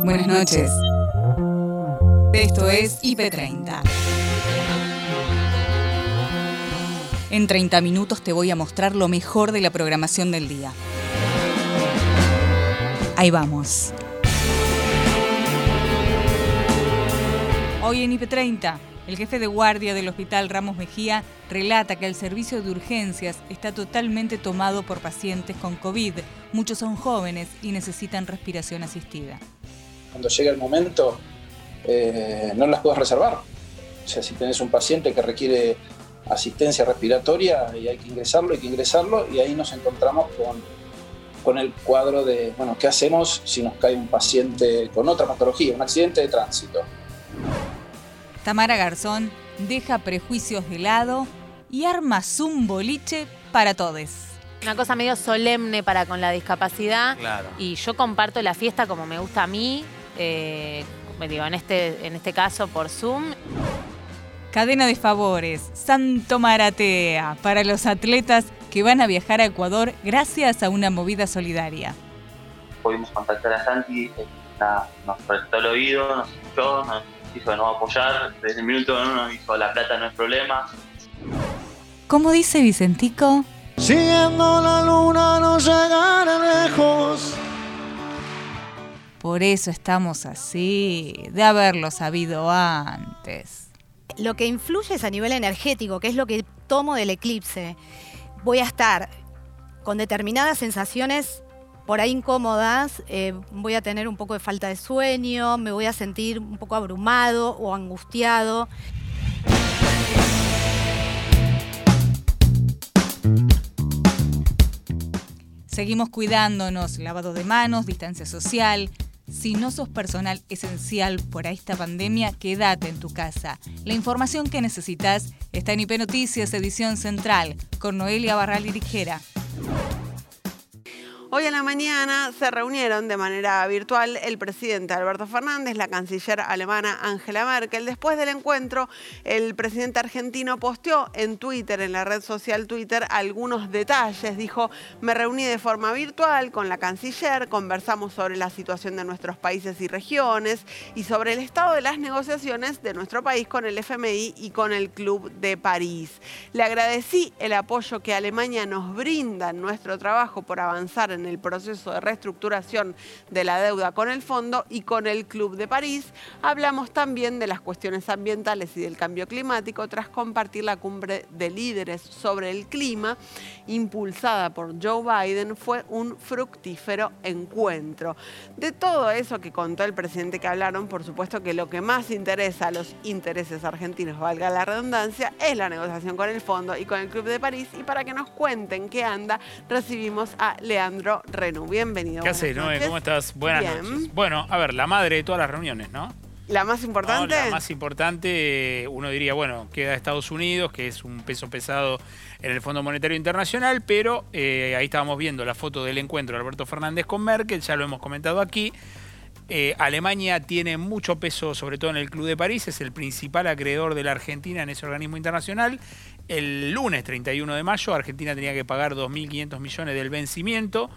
Buenas noches. Esto es IP30. En 30 minutos te voy a mostrar lo mejor de la programación del día. Ahí vamos. Hoy en IP30, el jefe de guardia del Hospital Ramos Mejía relata que el servicio de urgencias está totalmente tomado por pacientes con COVID. Muchos son jóvenes y necesitan respiración asistida. Cuando llega el momento, eh, no las puedes reservar. O sea, si tenés un paciente que requiere asistencia respiratoria y hay que ingresarlo, hay que ingresarlo y ahí nos encontramos con, con el cuadro de, bueno, ¿qué hacemos si nos cae un paciente con otra patología, un accidente de tránsito? Tamara Garzón deja prejuicios de lado y arma un boliche para todos. Una cosa medio solemne para con la discapacidad. Claro. Y yo comparto la fiesta como me gusta a mí, eh, digo, en este, en este caso por Zoom. Cadena de favores, Santo Maratea, para los atletas que van a viajar a Ecuador gracias a una movida solidaria. Pudimos contactar a Santi, eh, nos prestó el oído, nos escuchó, nos hizo de nuevo apoyar. Desde el minuto uno nos dijo, la plata no es problema. ¿Cómo dice Vicentico? Siguiendo la luna no llegará lejos. Por eso estamos así, de haberlo sabido antes. Lo que influye es a nivel energético, que es lo que tomo del eclipse. Voy a estar con determinadas sensaciones por ahí incómodas, eh, voy a tener un poco de falta de sueño, me voy a sentir un poco abrumado o angustiado. Seguimos cuidándonos, lavado de manos, distancia social. Si no sos personal esencial por esta pandemia, quédate en tu casa. La información que necesitas está en IP Noticias, edición central, con Noelia Barral y Ligera. Hoy en la mañana se reunieron de manera virtual el presidente Alberto Fernández, la canciller alemana Angela Merkel. Después del encuentro, el presidente argentino posteó en Twitter, en la red social Twitter, algunos detalles. Dijo, me reuní de forma virtual con la canciller, conversamos sobre la situación de nuestros países y regiones y sobre el estado de las negociaciones de nuestro país con el FMI y con el Club de París. Le agradecí el apoyo que Alemania nos brinda en nuestro trabajo por avanzar en en el proceso de reestructuración de la deuda con el fondo y con el Club de París. Hablamos también de las cuestiones ambientales y del cambio climático tras compartir la cumbre de líderes sobre el clima impulsada por Joe Biden. Fue un fructífero encuentro. De todo eso que contó el presidente que hablaron, por supuesto que lo que más interesa a los intereses argentinos, valga la redundancia, es la negociación con el fondo y con el Club de París. Y para que nos cuenten qué anda, recibimos a Leandro Renu. Bienvenido. ¿Qué haces, Noé? ¿Cómo estás? Buenas noches. Bueno, a ver, la madre de todas las reuniones, ¿no? ¿La más importante? la más importante, uno diría, bueno, queda Estados Unidos, que es un peso pesado en el Fondo Monetario Internacional, pero eh, ahí estábamos viendo la foto del encuentro de Alberto Fernández con Merkel, ya lo hemos comentado aquí. Eh, Alemania tiene mucho peso, sobre todo en el Club de París, es el principal acreedor de la Argentina en ese organismo internacional. El lunes 31 de mayo, Argentina tenía que pagar 2.500 millones del vencimiento.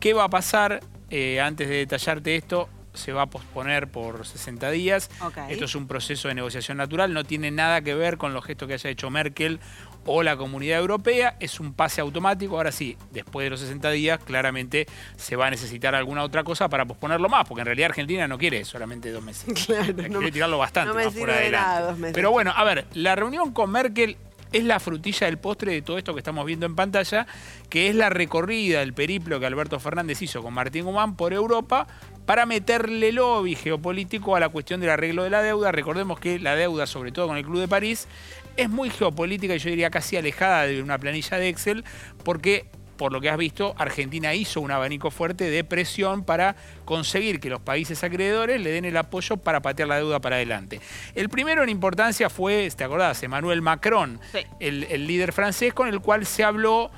¿Qué va a pasar? Eh, antes de detallarte esto, se va a posponer por 60 días. Esto es un proceso de negociación natural, no tiene nada que ver con los gestos que haya hecho Merkel o la Comunidad Europea, es un pase automático. Ahora sí, después de los 60 días, claramente se va a necesitar alguna otra cosa para posponerlo más, porque en realidad Argentina no quiere solamente dos meses. Claro, quiere tirarlo bastante no más por adelante. Pero bueno, a ver, la reunión con Merkel es la frutilla del postre de todo esto que estamos viendo en pantalla, que es la recorrida, el periplo que Alberto Fernández hizo con Martín Guzmán por Europa para meterle lobby geopolítico a la cuestión del arreglo de la deuda. Recordemos que la deuda, sobre todo con el Club de París, es muy geopolítica y yo diría casi alejada de una planilla de Excel, porque por lo que has visto, Argentina hizo un abanico fuerte de presión para conseguir que los países acreedores le den el apoyo para patear la deuda para adelante. El primero en importancia fue, ¿te acordás? Emmanuel Macron, el, el líder francés, con el cual se habló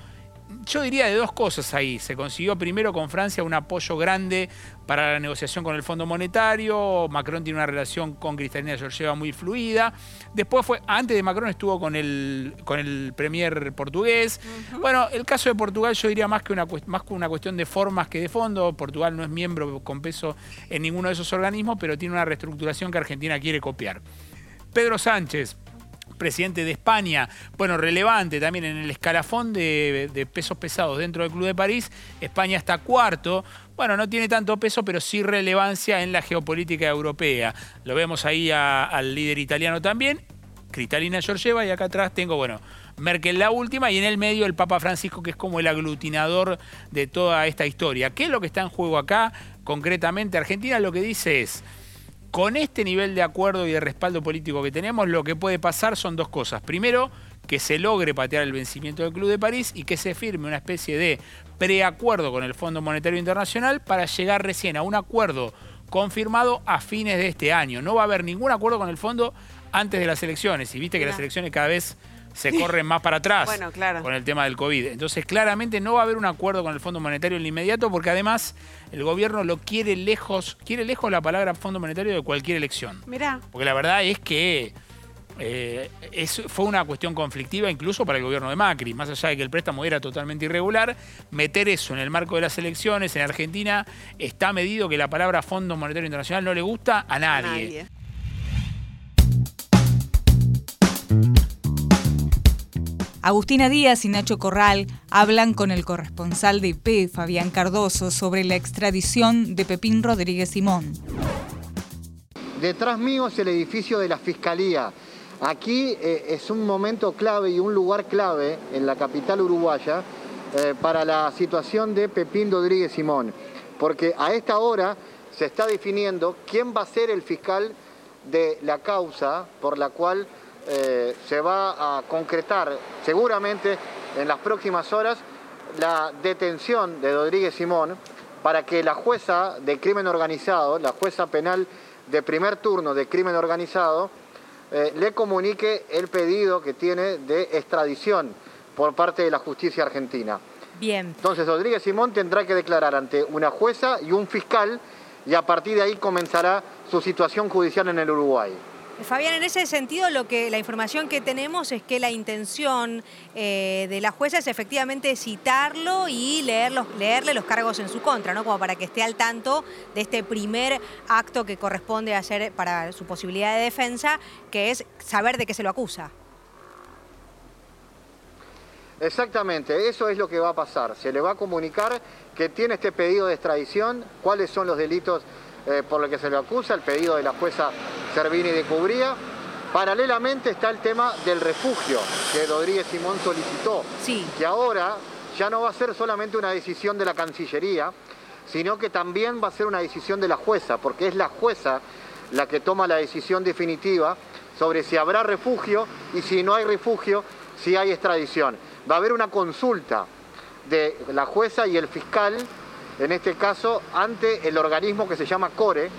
yo diría de dos cosas ahí. Se consiguió primero con Francia un apoyo grande para la negociación con el Fondo Monetario. Macron tiene una relación con Cristalina Georgieva muy fluida. Después fue, antes de Macron estuvo con el, con el premier portugués. Bueno, el caso de Portugal yo diría más que, una, más que una cuestión de formas que de fondo. Portugal no es miembro con peso en ninguno de esos organismos, pero tiene una reestructuración que Argentina quiere copiar. Pedro Sánchez, presidente de España, bueno, relevante también en el escalafón de, pesos pesados dentro del Club de París. España está cuarto. Bueno, no tiene tanto peso, pero sí relevancia en la geopolítica europea. Lo vemos ahí al líder italiano también, Cristalina Georgieva, y acá atrás tengo, bueno, Merkel la última, y en el medio el Papa Francisco, que es como el aglutinador de toda esta historia. ¿Qué es lo que está en juego acá? Concretamente, Argentina lo que dice es con este nivel de acuerdo y de respaldo político que tenemos, lo que puede pasar son dos cosas. Primero, que se logre patear el vencimiento del Club de París y que se firme una especie de preacuerdo con el Fondo Monetario Internacional para llegar recién a un acuerdo confirmado a fines de este año. No va a haber ningún acuerdo con el fondo antes de las elecciones. Y viste que las elecciones cada vez se corren más para atrás con el tema del COVID. Entonces, claramente no va a haber un acuerdo con el Fondo Monetario en el inmediato porque además el gobierno lo quiere lejos, quiere lejos la palabra Fondo Monetario de cualquier elección. Mirá. Porque la verdad es que eh, fue una cuestión conflictiva incluso para el gobierno de Macri, más allá de que el préstamo era totalmente irregular, meter eso en el marco de las elecciones en Argentina está medido que la palabra Fondo Monetario Internacional no le gusta a nadie. Agustina Díaz y Nacho Corral hablan con el corresponsal de IP, Fabián Cardoso, sobre la extradición de Pepín Rodríguez Simón. Detrás mío es el edificio de la Fiscalía. Aquí eh, es un momento clave y un lugar clave en la capital uruguaya eh, para la situación de Pepín Rodríguez Simón, porque a esta hora se está definiendo quién va a ser el fiscal de la causa por la cual eh, se va a concretar seguramente en las próximas horas la detención de Rodríguez Simón para que la jueza de crimen organizado, la jueza penal de primer turno de crimen organizado, eh, le comunique el pedido que tiene de extradición por parte de la justicia argentina. Bien. Entonces Rodríguez Simón tendrá que declarar ante una jueza y un fiscal y a partir de ahí comenzará su situación judicial en el Uruguay. Fabián, en ese sentido, lo que la información que tenemos es que la intención eh, de la jueza es efectivamente citarlo y leerle los cargos en su contra, ¿no? Como para que esté al tanto de este primer acto que corresponde hacer para su posibilidad de defensa, que es saber de qué se lo acusa. Exactamente, eso es lo que va a pasar. Se le va a comunicar que tiene este pedido de extradición, cuáles son los delitos eh, por lo que se le acusa, el pedido de la jueza Servini de Cubría. Paralelamente está el tema del refugio que Rodríguez Simón solicitó, sí. que ahora ya no va a ser solamente una decisión de la Cancillería, sino que también va a ser una decisión de la jueza, porque es la jueza la que toma la decisión definitiva sobre si habrá refugio y si no hay refugio, si hay extradición. Va a haber una consulta de la jueza y el fiscal en este caso ante el organismo que se llama CORE,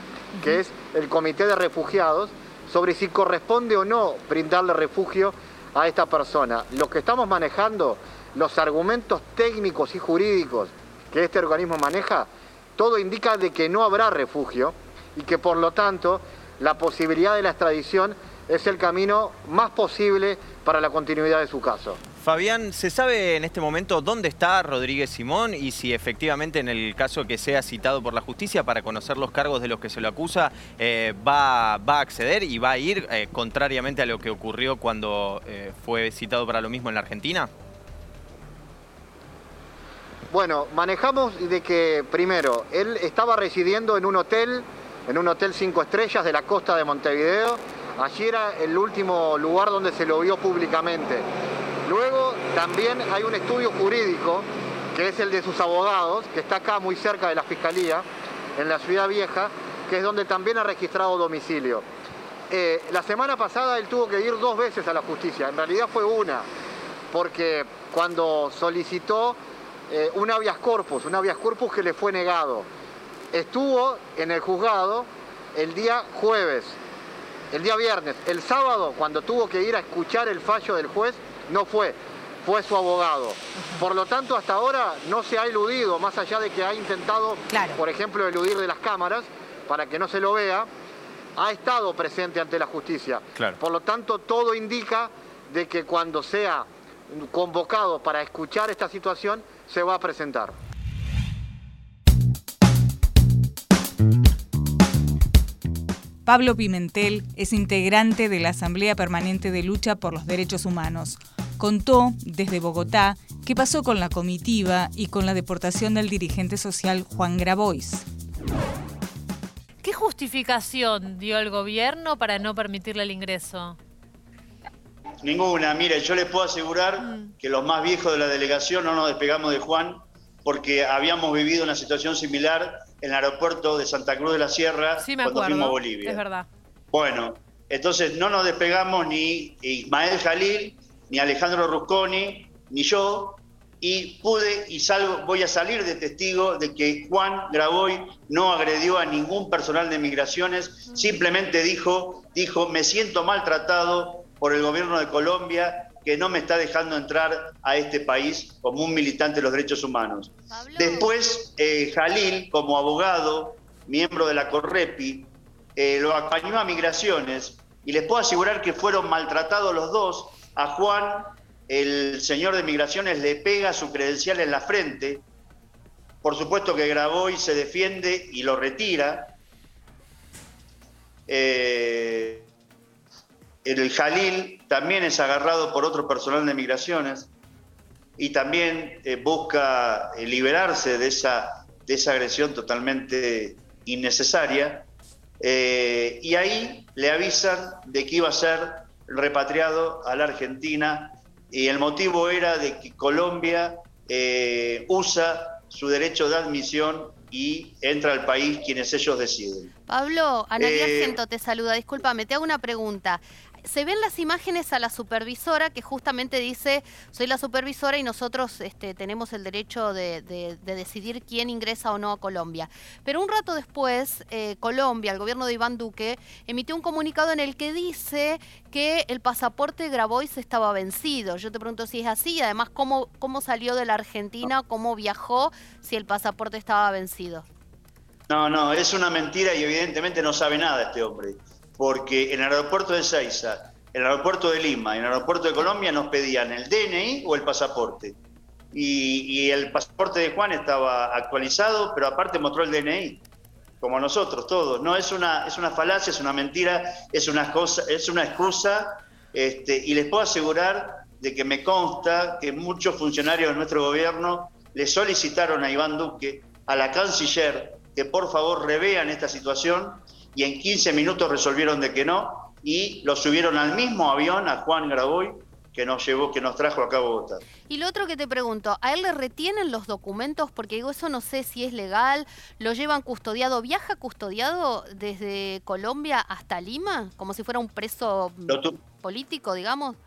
que es el Comité de Refugiados, sobre si corresponde o no brindarle refugio a esta persona. Lo que estamos manejando, los argumentos técnicos y jurídicos que este organismo maneja, todo indica de que no habrá refugio y que por lo tanto la posibilidad de la extradición es el camino más posible para la continuidad de su caso. Fabián, ¿se sabe en este momento dónde está Rodríguez Simón y si efectivamente en el caso que sea citado por la justicia para conocer los cargos de los que se lo acusa eh, va, a acceder y va a ir eh, contrariamente a lo que ocurrió cuando eh, fue citado para lo mismo en la Argentina? Bueno, manejamos de que primero, él estaba residiendo en un hotel, en un hotel cinco estrellas de la costa de Montevideo. Allí era el último lugar donde se lo vio públicamente. Luego también hay un estudio jurídico, que es el de sus abogados, que está acá muy cerca de la Fiscalía, en la Ciudad Vieja, que es donde también ha registrado domicilio. Eh, la semana pasada él tuvo que ir dos veces a la justicia, en realidad fue una, porque cuando solicitó eh, un habeas corpus, un habeas corpus que le fue negado, estuvo en el juzgado el día jueves, el día viernes, el sábado cuando tuvo que ir a escuchar el fallo del juez, no fue. fue su abogado. Por lo tanto, hasta ahora no se ha eludido, más allá de que ha intentado, por ejemplo, eludir de las cámaras para que no se lo vea, ha estado presente ante la justicia. Por lo tanto, todo indica de que cuando sea convocado para escuchar esta situación, se va a presentar. Pablo Pimentel es integrante de la Asamblea Permanente de Lucha por los Derechos Humanos. Contó desde Bogotá qué pasó con la comitiva y con la deportación del dirigente social Juan Grabois. ¿Qué justificación dio el gobierno para no permitirle el ingreso? Ninguna. Mire, yo les puedo asegurar mm. que los más viejos de la delegación no nos despegamos de Juan porque habíamos vivido una situación similar en el aeropuerto de Santa Cruz de la Sierra cuando fuimos a Bolivia. Es verdad. Bueno, entonces no nos despegamos ni Ismael Jalil, ni Alejandro Rusconi, ni yo, y pude y salgo, voy a salir de testigo de que Juan Graboy no agredió a ningún personal de migraciones, simplemente dijo, dijo, me siento maltratado por el gobierno de Colombia que no me está dejando entrar a este país como un militante de los derechos humanos. Después, eh, Jalil, como abogado, miembro de la Correpi, eh, lo acompañó a migraciones y les puedo asegurar que fueron maltratados los dos. A Juan, el señor de migraciones, le pega su credencial en la frente. Por supuesto que grabó y se defiende y lo retira. Eh, el Jalil también es agarrado por otro personal de migraciones y también eh, busca eh, liberarse de esa, de esa agresión totalmente innecesaria. Y ahí le avisan de que iba a ser repatriado a la Argentina y el motivo era de que Colombia usa su derecho de admisión y entra al país quienes ellos deciden. Pablo, Analia Gento te saluda. Discúlpame, te hago una pregunta se ven las imágenes a la supervisora que justamente dice, soy la supervisora y nosotros este, tenemos el derecho de, decidir quién ingresa o no a Colombia. Pero un rato después, eh, Colombia, el gobierno de Iván Duque, emitió un comunicado en el que dice que el pasaporte Grabois estaba vencido. Yo te pregunto si es así y además cómo, cómo salió de la Argentina, cómo viajó si el pasaporte estaba vencido. No, no, es una mentira y evidentemente no sabe nada este hombre porque en el aeropuerto de Seiza, en el aeropuerto de Lima, en el aeropuerto de Colombia nos pedían el DNI o el pasaporte. Y, el pasaporte de Juan estaba actualizado, pero aparte mostró el DNI, como nosotros todos. No es una, es una falacia, es una mentira, es una, cosa, es una excusa, este, y les puedo asegurar de que me consta que muchos funcionarios de nuestro gobierno le solicitaron a Iván Duque, a la canciller, que por favor revean esta situación y en 15 minutos resolvieron de que no y lo subieron al mismo avión a Juan Graboy que nos llevó, que nos trajo acá a Bogotá. Y lo otro que te pregunto, ¿a él le retienen los documentos? Porque digo, eso no sé si es legal, lo llevan custodiado, ¿viaja custodiado desde Colombia hasta Lima? Como si fuera un preso político, digamos.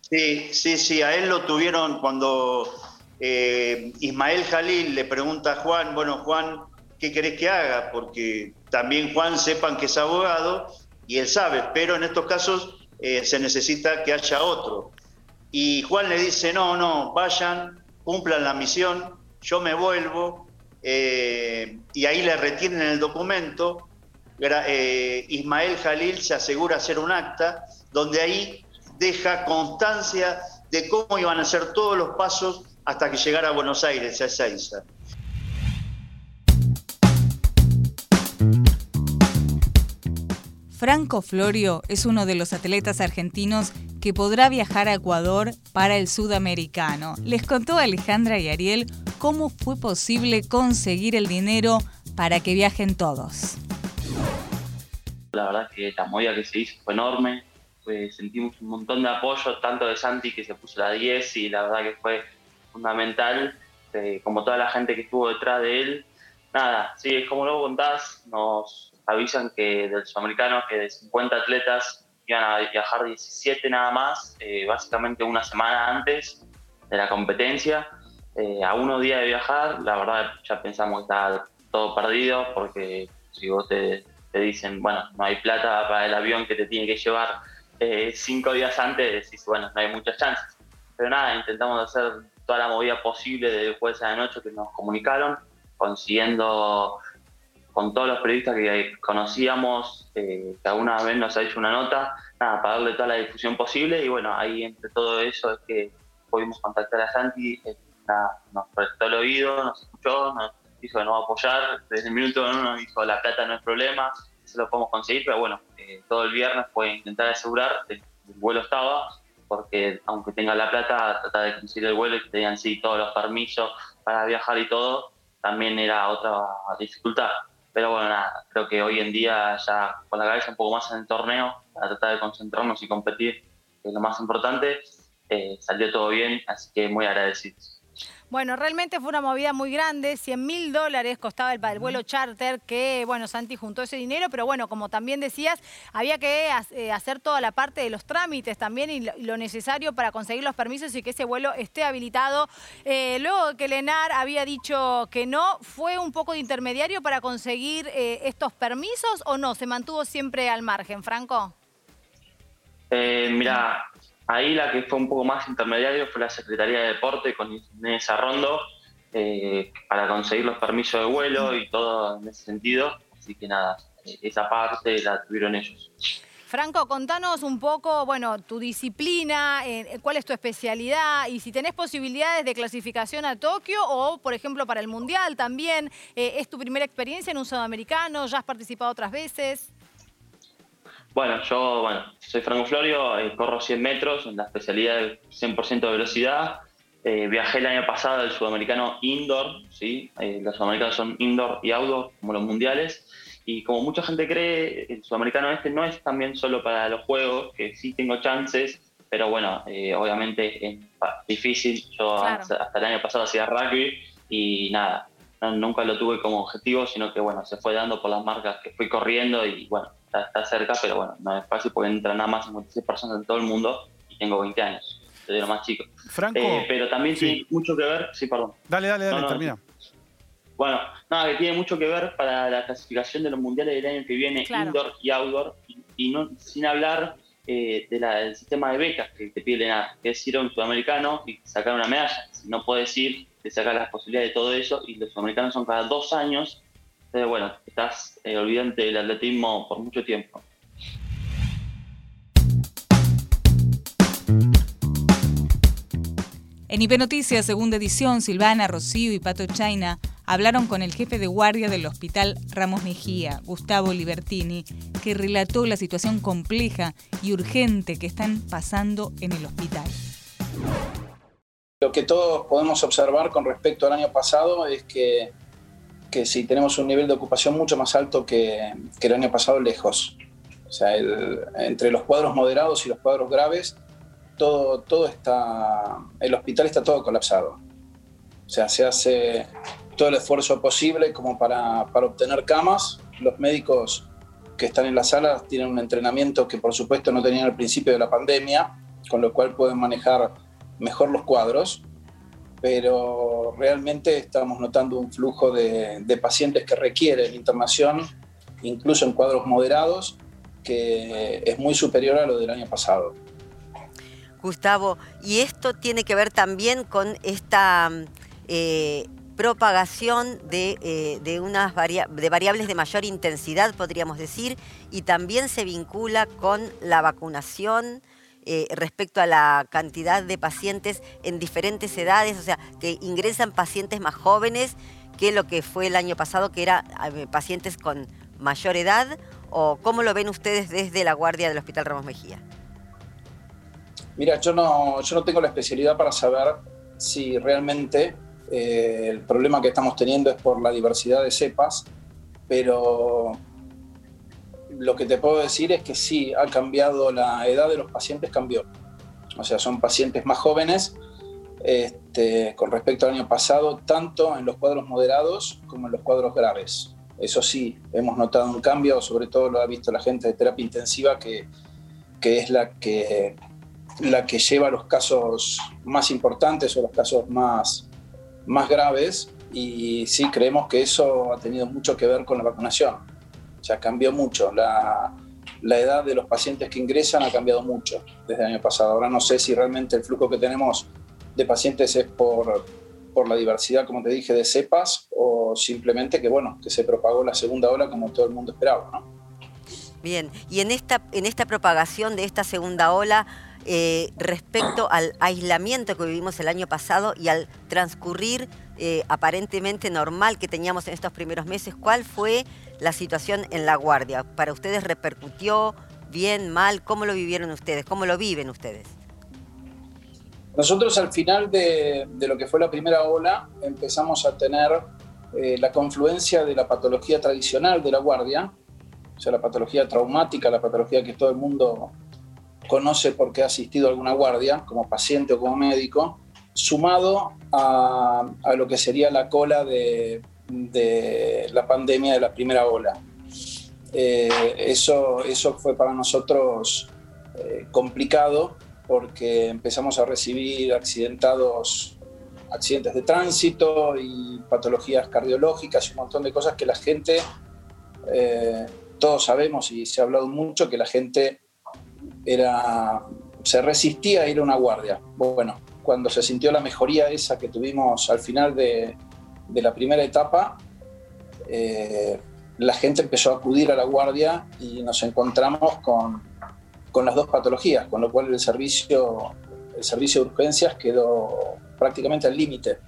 Sí, sí, sí, a él lo tuvieron cuando eh, Ismael Jalil le pregunta a Juan, bueno, Juan, ¿qué querés que haga? Porque también Juan sepan que es abogado y él sabe, pero en estos casos eh, se necesita que haya otro. Y Juan le dice, no, no, vayan, cumplan la misión, yo me vuelvo, eh, y ahí le retienen el documento. Eh, Ismael Jalil se asegura hacer un acta donde ahí deja constancia de cómo iban a ser todos los pasos hasta que llegara a Buenos Aires, a esa Franco Florio es uno de los atletas argentinos que podrá viajar a Ecuador para el sudamericano. Les contó Alejandra y Ariel cómo fue posible conseguir el dinero para que viajen todos. La verdad es que la movida que se hizo fue enorme, sentimos un montón de apoyo, tanto de Santi que se puso la 10 y la verdad que fue fundamental, eh, como toda la gente que estuvo detrás de él. Nada, sí, es como luego contás, nos, avisan que del sudamericano que de 50 atletas iban a viajar 17 nada más, eh, básicamente una semana antes de la competencia. Eh, a unos días de viajar, la verdad ya pensamos que está todo perdido porque si vos te, dicen, bueno, no hay plata para el avión que te tiene que llevar eh, cinco días antes, decís, bueno, no hay muchas chances. pero nada, intentamos hacer toda la movida posible del jueves a la noche que nos comunicaron, consiguiendo con todos los periodistas que conocíamos, eh, que alguna vez nos ha hecho una nota, nada, para darle toda la difusión posible y bueno, ahí entre todo eso es que pudimos contactar a Santi, eh, nos prestó el oído, nos escuchó, nos dijo que nos va a apoyar, desde el minuto uno nos dijo la plata no es problema, se lo podemos conseguir, pero bueno, eh, todo el viernes fue intentar asegurar que el vuelo estaba, porque aunque tenga la plata, tratar de conseguir el vuelo y que tengan sí todos los permisos para viajar y todo, también era otra dificultad. Pero bueno, nada, creo que hoy en día ya con la cabeza un poco más en el torneo, para tratar de concentrarnos y competir, que es lo más importante, eh, salió todo bien, así que muy agradecidos. Bueno, realmente fue una movida muy grande, 100 mil dólares costaba el, vuelo charter, que bueno, Santi juntó ese dinero, pero bueno, como también decías, había que eh, hacer toda la parte de los trámites también y lo, necesario para conseguir los permisos y que ese vuelo esté habilitado. Eh, luego que Lenar había dicho que no, ¿fue un poco de intermediario para conseguir eh, estos permisos o no? ¿Se mantuvo siempre al margen, Franco? mira, Ahí la que fue un poco más intermediario fue la Secretaría de Deporte con Inés Arrondo eh, para conseguir los permisos de vuelo y todo en ese sentido. Así que nada, eh, esa parte la tuvieron ellos. Franco, contanos un poco, bueno, tu disciplina, eh, cuál es tu especialidad y si tenés posibilidades de clasificación a Tokio o, por ejemplo, para el Mundial también. ¿Es tu primera experiencia en un sudamericano? ¿Ya has participado otras veces? Bueno, yo bueno, soy Franco Florio, eh, corro 100 metros en la especialidad de 100% de velocidad. Eh, viajé el año pasado al sudamericano indoor, ¿sí? Eh, los sudamericanos son indoor y outdoor, como los mundiales. Y como mucha gente cree, el sudamericano este no es también solo para los juegos, que sí tengo chances, pero bueno, obviamente es difícil. Yo hasta, el año pasado hacía rugby y nada, nunca lo tuve como objetivo, sino que bueno, se fue dando por las marcas que fui corriendo y bueno, está, cerca, pero bueno, no es fácil porque entran nada más 56 personas en todo el mundo y tengo 20 años, soy lo más chico. Franco. Eh, pero también tiene mucho que ver, sí, perdón. Dale, dale, dale, termina. Bueno, nada, que tiene mucho que ver para la clasificación de los mundiales del año que viene, indoor y outdoor, y, no, sin hablar eh, del sistema de becas que te pide nada, que es ir a un sudamericano y sacar una medalla. No puedes ir, te sacar las posibilidades de todo eso, y los sudamericanos son cada dos años entonces, bueno, estás eh, olvidante del atletismo por mucho tiempo. En IP Noticias, segunda edición, Silvana, Rocío y Pato Chaina hablaron con el jefe de guardia del Hospital Ramos Mejía, Gustavo Libertini, que relató la situación compleja y urgente que están pasando en el hospital. Lo que todos podemos observar con respecto al año pasado es que que si tenemos un nivel de ocupación mucho más alto que, el año pasado, lejos. O sea, entre los cuadros moderados y los cuadros graves, todo, todo está, el hospital está todo colapsado. O sea, se hace todo el esfuerzo posible como para, para obtener camas. Los médicos que están en las salas tienen un entrenamiento que por supuesto no tenían al principio de la pandemia, con lo cual pueden manejar mejor los cuadros pero realmente estamos notando un flujo de, pacientes que requieren internación, incluso en cuadros moderados, que es muy superior a lo del año pasado. Gustavo, y esto tiene que ver también con esta eh, propagación de, eh, unas de variables de mayor intensidad, podríamos decir, y también se vincula con la vacunación eh, respecto a la cantidad de pacientes en diferentes edades, o sea, que ingresan pacientes más jóvenes que lo que fue el año pasado, que eran eh, pacientes con mayor edad, o cómo lo ven ustedes desde la guardia del Hospital Ramos Mejía? Mira, yo no, yo no tengo la especialidad para saber si realmente eh, el problema que estamos teniendo es por la diversidad de cepas, pero lo que te puedo decir es que sí, ha cambiado la edad de los pacientes, cambió. O sea, son pacientes más jóvenes este, con respecto al año pasado, tanto en los cuadros moderados como en los cuadros graves. Eso sí, hemos notado un cambio, sobre todo lo ha visto la gente de terapia intensiva, que, que es la que, la que lleva los casos más importantes o los casos más, más graves. Y sí, creemos que eso ha tenido mucho que ver con la vacunación. O sea, cambió mucho. La, la edad de los pacientes que ingresan ha cambiado mucho desde el año pasado. Ahora no sé si realmente el flujo que tenemos de pacientes es por, por la diversidad, como te dije, de cepas o simplemente que, bueno, que se propagó la segunda ola como todo el mundo esperaba, ¿no? Bien, y en esta, en esta propagación de esta segunda ola, eh, respecto al aislamiento que vivimos el año pasado y al transcurrir eh, aparentemente normal que teníamos en estos primeros meses, ¿cuál fue la situación en la guardia? ¿Para ustedes repercutió bien, mal? ¿Cómo lo vivieron ustedes? ¿Cómo lo viven ustedes? Nosotros al final de, lo que fue la primera ola empezamos a tener eh, la confluencia de la patología tradicional de la guardia, o sea, la patología traumática, la patología que todo el mundo conoce porque ha asistido a alguna guardia, como paciente o como médico, sumado a, lo que sería la cola de, la pandemia de la primera ola. Eh, eso, eso fue para nosotros eh, complicado porque empezamos a recibir accidentados, accidentes de tránsito y patologías cardiológicas y un montón de cosas que la gente eh, todos sabemos y se ha hablado mucho que la gente era, se resistía a ir a una guardia. Bueno, cuando se sintió la mejoría esa que tuvimos al final de, la primera etapa, eh, la gente empezó a acudir a la guardia y nos encontramos con, con, las dos patologías, con lo cual el servicio, el servicio de urgencias quedó prácticamente al límite.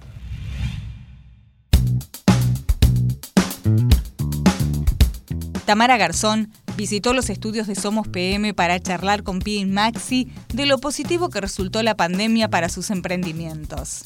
Tamara Garzón visitó los estudios de Somos PM para charlar con Pi y Maxi de lo positivo que resultó la pandemia para sus emprendimientos.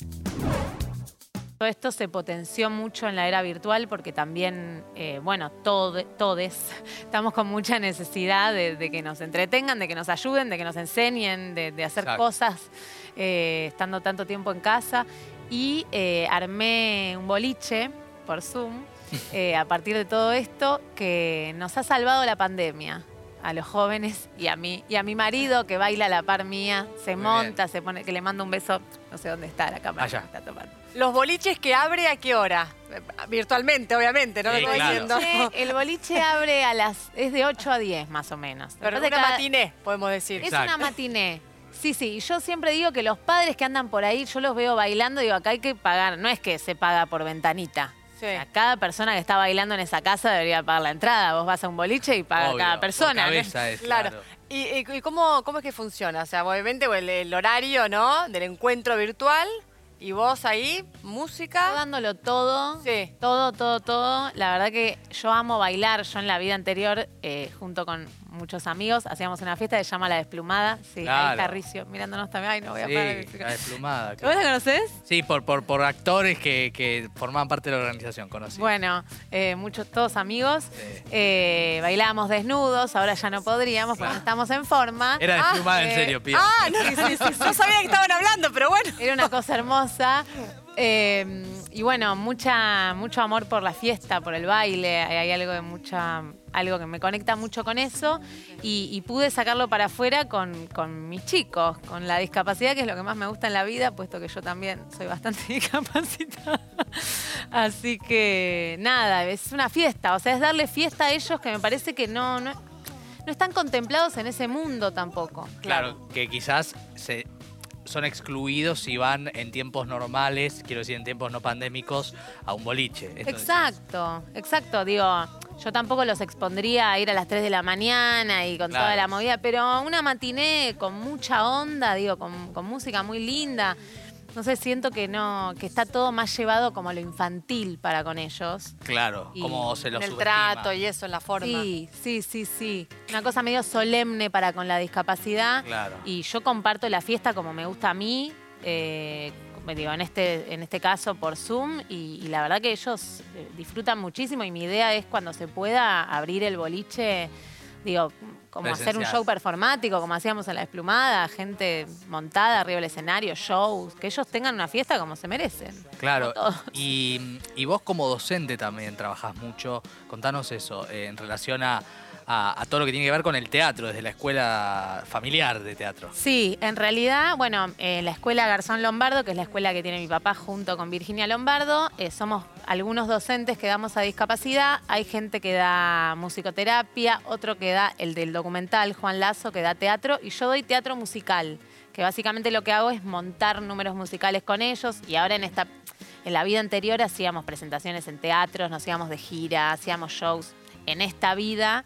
Todo esto se potenció mucho en la era virtual porque también, eh, bueno, todos estamos con mucha necesidad de, que nos entretengan, de que nos ayuden, de que nos enseñen, de, hacer cosas eh, estando tanto tiempo en casa. Y eh, armé un boliche por Zoom eh, a partir de todo esto que nos ha salvado la pandemia a los jóvenes y a mí y a mi marido que baila a la par mía, se monta, se pone, que le mando un beso, no sé dónde está la cámara Allá. está tomando. Los boliches que abre a qué hora? Virtualmente, obviamente, ¿no? El boliche abre a las. es de 8 a 10 más o menos. Pero es una matiné, podemos decir. Es una matiné. Sí, sí, yo siempre digo que los padres que andan por ahí, yo los veo bailando, digo, acá hay que pagar, no es que se paga por ventanita. A cada persona que está bailando en esa casa debería pagar la entrada. Vos vas a un boliche y pagas cada persona. claro. ¿Y, cómo, cómo, es que funciona? O sea, obviamente el, horario, ¿no? Del encuentro virtual. Y vos ahí, música. dándolo todo. Sí. Todo, todo, todo. La verdad que yo amo bailar. Yo en la vida anterior, eh, junto con muchos amigos, hacíamos una fiesta que se llama La Desplumada. Sí, ahí está Ricio mirándonos también. Ay, no voy a sí, La Desplumada. ¿Vos la conocés? Sí, por, por, por actores que, que, formaban parte de la organización, conocí. Bueno, eh, muchos, todos amigos. Eh, bailábamos desnudos, ahora ya no podríamos porque estamos en forma. Era Desplumada, en eh, serio, Pía. Ah, no, sí, sí, sí, no sabía que estaban hablando, pero bueno. Era una cosa hermosa. y bueno, mucha, mucho amor por la fiesta, por el baile. Hay algo de mucha algo que me conecta mucho con eso y, pude sacarlo para afuera con, mis chicos, con la discapacidad, que es lo que más me gusta en la vida, puesto que yo también soy bastante discapacitada. Así que nada, es una fiesta, o sea, es darle fiesta a ellos que me parece que no, no, no están contemplados en ese mundo tampoco. Claro, que quizás se, son excluidos si van en tiempos normales, quiero decir en tiempos no pandémicos, a un boliche. exacto, exacto. Digo, yo tampoco los expondría a ir a las 3 de la mañana y con toda la movida, pero una matiné con mucha onda, digo, con, música muy linda. No sé, siento que no, que está todo más llevado como a lo infantil para con ellos. Claro, como se los En el trato y eso, en la forma. Sí, sí, sí, sí. Una cosa medio solemne para con la discapacidad. Claro. Y yo comparto la fiesta como me gusta a mí. Eh, digo, en este, en este caso por Zoom y, la verdad que ellos eh, disfrutan muchísimo y mi idea es cuando se pueda abrir el boliche, digo, como hacer un show performático, como hacíamos en La Desplumada, gente montada arriba del escenario, shows, que ellos tengan una fiesta como se merecen. Claro, y, y, vos como docente también trabajás mucho, contanos eso, eh, en relación a a, todo lo que tiene que ver con el teatro, desde la escuela familiar de teatro. Sí, en realidad, bueno, eh, la escuela Garzón Lombardo, que es la escuela que tiene mi papá junto con Virginia Lombardo, eh, somos algunos docentes que damos a discapacidad, hay gente que da musicoterapia, otro que da el del documental, Juan Lazo, que da teatro, y yo doy teatro musical, que básicamente lo que hago es montar números musicales con ellos, y ahora en esta, en la vida anterior hacíamos presentaciones en teatros, nos íbamos de gira, hacíamos shows. En esta vida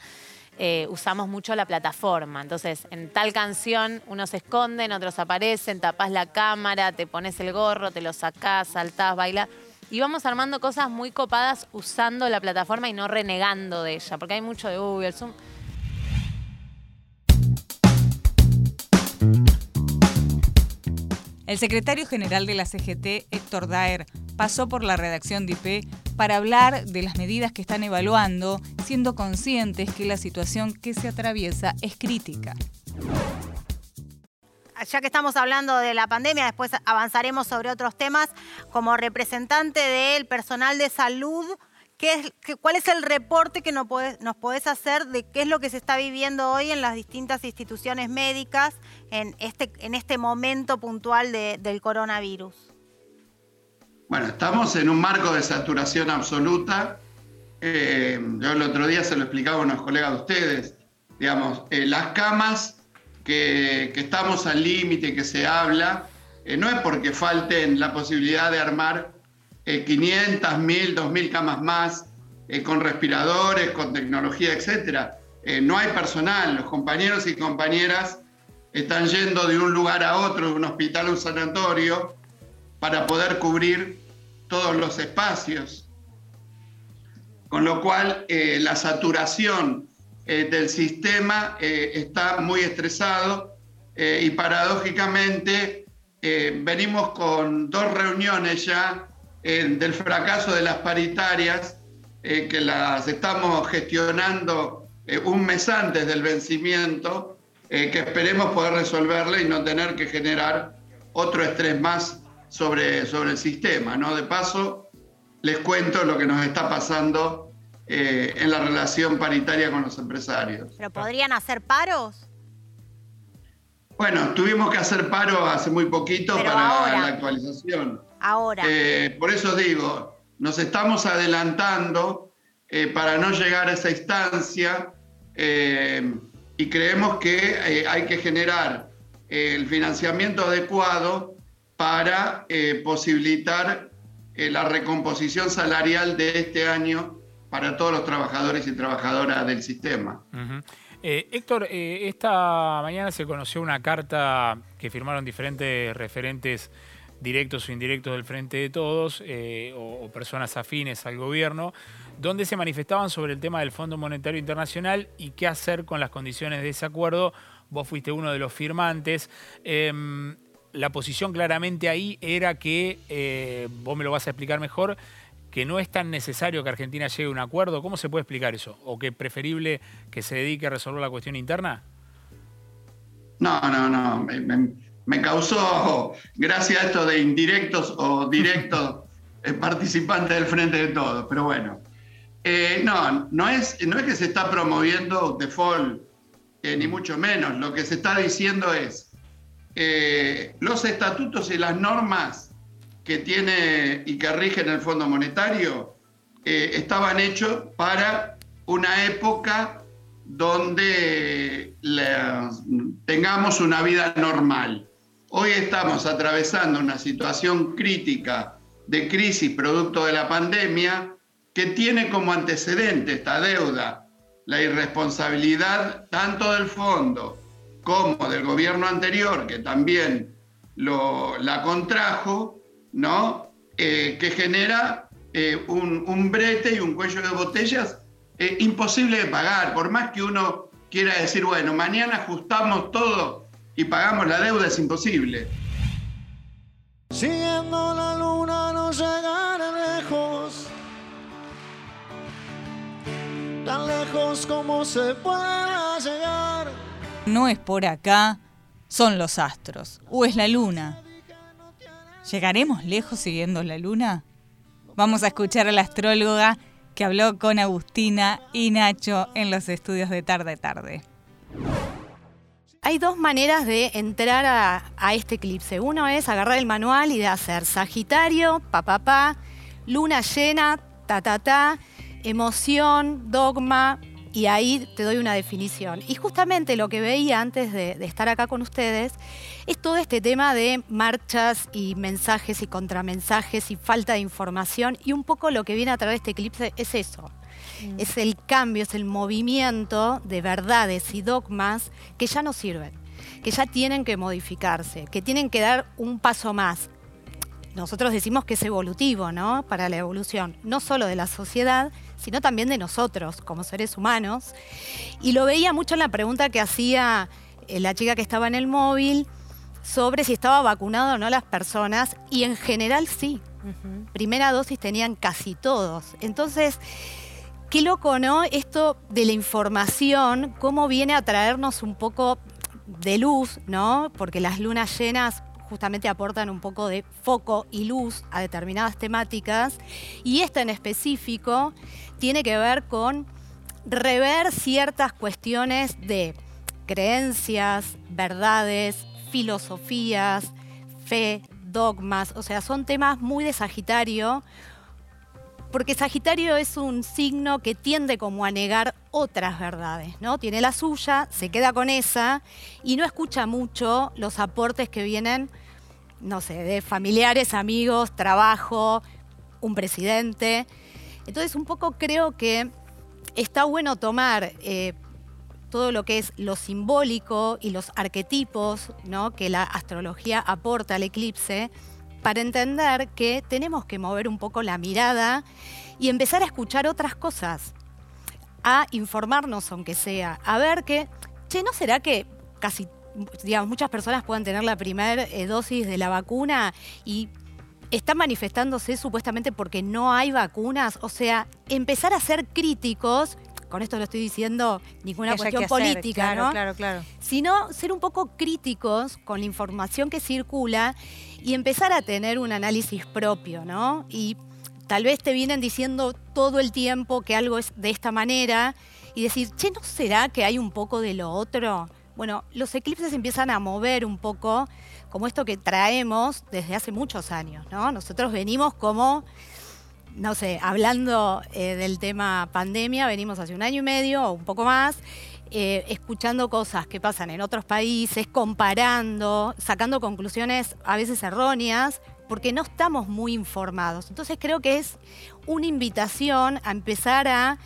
eh, usamos mucho la plataforma. Entonces, en tal canción unos esconden, otros aparecen, tapás la cámara, te pones el gorro, te lo sacás, saltás, bailás. Y vamos armando cosas muy copadas usando la plataforma y no renegando de ella, porque hay mucho de, el Zoom. El secretario general de la CGT, Héctor Daer, pasó por la redacción de IP para hablar de las medidas que están evaluando, siendo conscientes que la situación que se atraviesa es crítica. Ya que estamos hablando de la pandemia, después avanzaremos sobre otros temas. Como representante del personal de salud, ¿qué es, qué- ¿cuál es el reporte que nos podés, hacer de qué es lo que se está viviendo hoy en las distintas instituciones médicas en este, este momento puntual de- del coronavirus? Bueno, estamos en un marco de saturación absoluta. Eh, yo el otro día se lo explicaba a unos colegas de ustedes. Digamos, eh, las camas que, estamos al límite, que se habla, eh, no es porque falten la posibilidad de armar eh, 500, 1000, 2000 camas más, eh, con respiradores, con tecnología, etc. No hay personal, los compañeros y compañeras están yendo de un lugar a otro, de un hospital a un sanatorio, para poder cubrir todos los espacios. Con lo cual, eh, la saturación eh, del sistema eh, está muy estresado y paradójicamente venimos con dos reuniones ya del fracaso de las paritarias que las estamos gestionando un mes antes del vencimiento, que esperemos poder resolverla y no tener que generar otro estrés más sobre, sobre el sistema. ¿no? De paso, les cuento lo que nos está pasando eh, en la relación paritaria con los empresarios. ¿Pero podrían hacer paros? Bueno, tuvimos que hacer paro hace muy poquito Pero para ahora. la actualización. Ahora. Eh, por eso digo, nos estamos adelantando eh, para no llegar a esa instancia y creemos que hay que generar el financiamiento adecuado para eh, posibilitar eh, la recomposición salarial de este año para todos los trabajadores y trabajadoras del sistema. Eh, Héctor, eh, esta mañana se conoció una carta que firmaron diferentes referentes directos o indirectos del Frente de Todos eh, o, personas afines al gobierno, donde se manifestaban sobre el tema del Fondo Monetario Internacional y qué hacer con las condiciones de ese acuerdo. Vos fuiste uno de los firmantes. Em, la posición claramente ahí era que, eh, vos me lo vas a explicar mejor, que no es tan necesario que Argentina llegue a un acuerdo. ¿Cómo se puede explicar eso? ¿O que es preferible que se dedique a resolver la cuestión interna? No, no, no. Me, me- me causó gracia esto de indirectos o directos eh, participantes del Frente de Todos. Pero bueno. Eh, no, no es, no es que se está promoviendo default, eh, ni mucho menos. Lo que se está diciendo es eh, los estatutos y las normas que tiene y que rigen el Fondo Monetario eh, estaban hechos para una época donde tengamos una vida normal. Hoy estamos atravesando una situación crítica de crisis producto de la pandemia que tiene como antecedente esta deuda la irresponsabilidad tanto del fondo como del gobierno anterior, que también la contrajo, ¿no? Eh, que genera eh, un, un brete y un cuello de botellas eh, imposible de pagar. Por más que uno quiera decir, bueno, mañana ajustamos todo y pagamos la deuda, es imposible. Siguiendo la luna no llegaré lejos. Tan lejos como se pueda llegar. No es por acá, son los astros, o es la luna. ¿Llegaremos lejos siguiendo la luna? Vamos a escuchar a la astróloga que habló con Agustina y Nacho en los estudios de tarde tarde. Hay dos maneras de entrar a, este eclipse. Uno es agarrar el manual y de hacer Sagitario, pa, pa, pa, luna llena, ta, ta, ta, emoción, dogma, y ahí te doy una definición. Y justamente lo que veía antes de, de, estar acá con ustedes es todo este tema de marchas y mensajes y contramensajes y falta de información. Y un poco lo que viene a través de este eclipse es eso. Mm. Es el cambio, es el movimiento de verdades y dogmas que ya no sirven, que ya tienen que modificarse, que tienen que dar un paso más. Nosotros decimos que es evolutivo, ¿no? Para la evolución, no solo de la sociedad, sino también de nosotros como seres humanos. Y lo veía mucho en la pregunta que hacía eh, la chica que estaba en el móvil sobre si estaba vacunado o no las personas, y en general sí. Primera dosis tenían casi todos. Entonces, qué loco, ¿no? Esto de la información, cómo viene a traernos un poco de luz, ¿no? Porque las lunas llenas justamente aportan un poco de foco y luz a determinadas temáticas. Y esta en específico tiene que ver con rever ciertas cuestiones de creencias, verdades, filosofías, fe, dogmas. O sea, son temas muy de Sagitario, porque Sagitario es un signo que tiende como a negar otras verdades, ¿no? Tiene la suya, se queda con esa y no escucha mucho los aportes que vienen no sé, de familiares, amigos, trabajo, un presidente. Entonces, un poco creo que está bueno tomar eh, todo lo que es lo simbólico y los arquetipos ¿no? que la astrología aporta al eclipse para entender que tenemos que mover un poco la mirada y empezar a escuchar otras cosas, a informarnos aunque sea, a ver que, che, ¿no será que casi digamos, muchas personas puedan tener la primera eh, dosis de la vacuna y están manifestándose supuestamente porque no hay vacunas. O sea, empezar a ser críticos, con esto no estoy diciendo ninguna cuestión política, ¿no? Claro, claro. Sino ser un poco críticos con la información que circula y empezar a tener un análisis propio, ¿no? Y tal vez te vienen diciendo todo el tiempo que algo es de esta manera y decir, che, ¿no será que hay un poco de lo otro? Bueno, los eclipses empiezan a mover un poco como esto que traemos desde hace muchos años, ¿no? Nosotros venimos como, no sé, hablando eh, del tema pandemia, venimos hace un año y medio o un poco más, eh, escuchando cosas que pasan en otros países, comparando, sacando conclusiones a veces erróneas, porque no estamos muy informados. Entonces creo que es una invitación a empezar a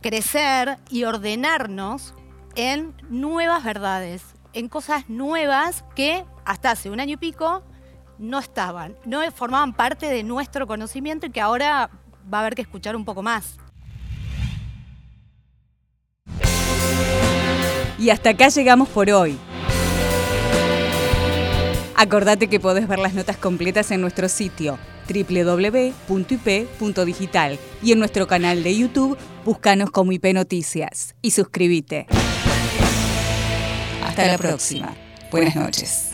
crecer y ordenarnos en nuevas verdades, en cosas nuevas que hasta hace un año y pico no estaban, no formaban parte de nuestro conocimiento y que ahora va a haber que escuchar un poco más. Y hasta acá llegamos por hoy. Acordate que podés ver las notas completas en nuestro sitio www.ip.digital y en nuestro canal de YouTube búscanos como IP Noticias y suscríbete. Hasta la próxima. Buenas noches.